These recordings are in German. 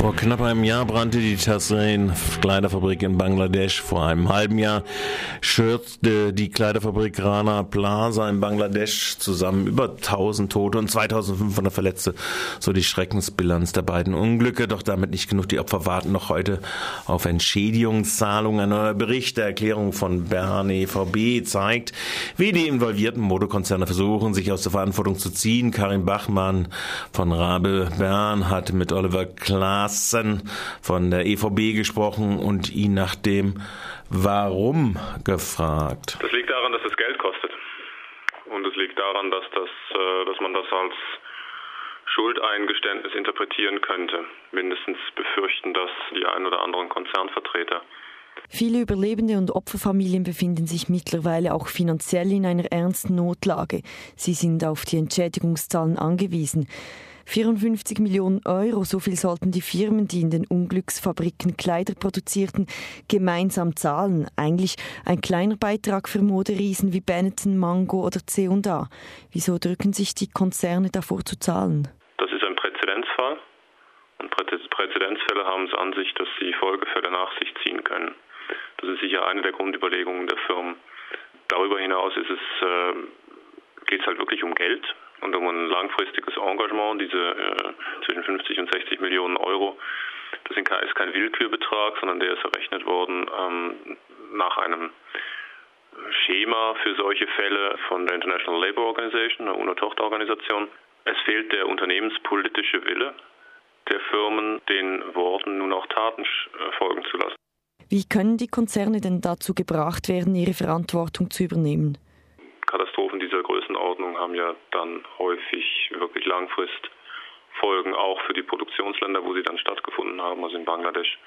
Vor knapp einem Jahr brannte die Tasrain Kleiderfabrik in Bangladesch. Vor einem halben Jahr schürzte die Kleiderfabrik Rana Plaza in Bangladesch zusammen über 1000 Tote und 2500 Verletzte. So die Schreckensbilanz der beiden Unglücke. Doch damit nicht genug. Die Opfer warten noch heute auf Entschädigungszahlungen. Ein neuer Bericht der Erklärung von Bern EVB zeigt, wie die involvierten Modekonzerne versuchen, sich aus der Verantwortung zu ziehen. Karin Bachmann von Rabe Bern hat mit Oliver Klaas Maaßen von der EVB gesprochen und ihn nach dem Warum gefragt. Das liegt daran, dass es Geld kostet. Und es liegt daran, dass, das, äh, dass man das als Schuldeingeständnis interpretieren könnte. Mindestens befürchten das die ein oder anderen Konzernvertreter. Viele Überlebende und Opferfamilien befinden sich mittlerweile auch finanziell in einer ernsten Notlage. Sie sind auf die Entschädigungszahlen angewiesen. 54 Millionen Euro, so viel sollten die Firmen, die in den Unglücksfabriken Kleider produzierten, gemeinsam zahlen. Eigentlich ein kleiner Beitrag für Moderiesen wie Benetton, Mango oder C&A. Wieso drücken sich die Konzerne davor zu zahlen? Das ist ein Präzedenzfall. Und Präzedenzfälle haben es an sich, dass sie Folgefälle nach sich ziehen können. Das ist sicher eine der Grundüberlegungen der Firmen. Darüber hinaus ist es, äh, geht es halt wirklich um Geld und um ein langfristiges Engagement, diese äh, zwischen 50 und 60 Millionen Euro. Das ist kein Willkürbetrag, sondern der ist errechnet worden ähm, nach einem Schema für solche Fälle von der International Labour Organization, einer UNO-Tochterorganisation. Es fehlt der unternehmenspolitische Wille der Firmen, den Worten nun auch Taten äh, folgen zu lassen. Wie können die Konzerne denn dazu gebracht werden, ihre Verantwortung zu übernehmen? Größenordnung haben ja dann häufig wirklich Langfristfolgen auch für die Produktionsländer, wo sie dann stattgefunden haben. Also in Bangladesch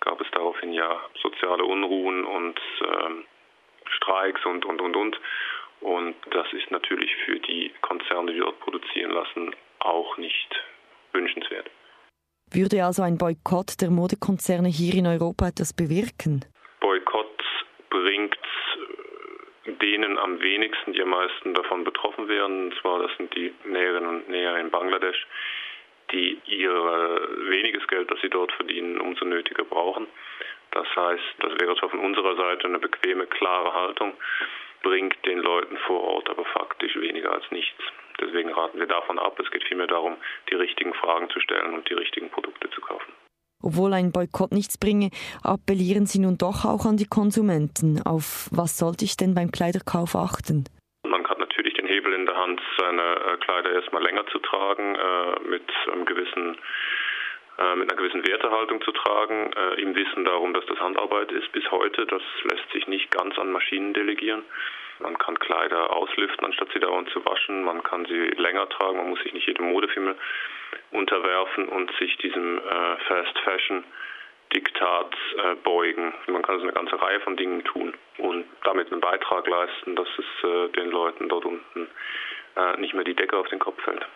gab es daraufhin ja soziale Unruhen und ähm, Streiks und, und, und, und. Und das ist natürlich für die Konzerne, die dort produzieren lassen, auch nicht wünschenswert. Würde also ein Boykott der Modekonzerne hier in Europa etwas bewirken? Boykott bringt denen am wenigsten, die am meisten davon betroffen wären. Und zwar, das sind die Näherinnen und Näher in Bangladesch, die ihr weniges Geld, das sie dort verdienen, umso nötiger brauchen. Das heißt, das wäre zwar von unserer Seite eine bequeme, klare Haltung, bringt den Leuten vor Ort aber faktisch weniger als nichts. Deswegen raten wir davon ab. Es geht vielmehr darum, die richtigen Fragen zu stellen und die richtigen Produkte zu kaufen. Obwohl ein Boykott nichts bringe, appellieren Sie nun doch auch an die Konsumenten. Auf was sollte ich denn beim Kleiderkauf achten? Man hat natürlich den Hebel in der Hand, seine äh, Kleider erstmal länger zu tragen, äh, mit gewissen äh, mit einer gewissen Wertehaltung zu tragen, im Wissen darum, dass das Handarbeit ist bis heute. Das lässt sich nicht ganz an Maschinen delegieren. Man kann Kleider auslüften, anstatt sie dauernd zu waschen. Man kann sie länger tragen. Man muss sich nicht jedem Modefimmel unterwerfen und sich diesem äh, Fast Fashion Diktat äh, beugen. Man kann also eine ganze Reihe von Dingen tun und damit einen Beitrag leisten, dass es äh, den Leuten dort unten äh, nicht mehr die Decke auf den Kopf fällt.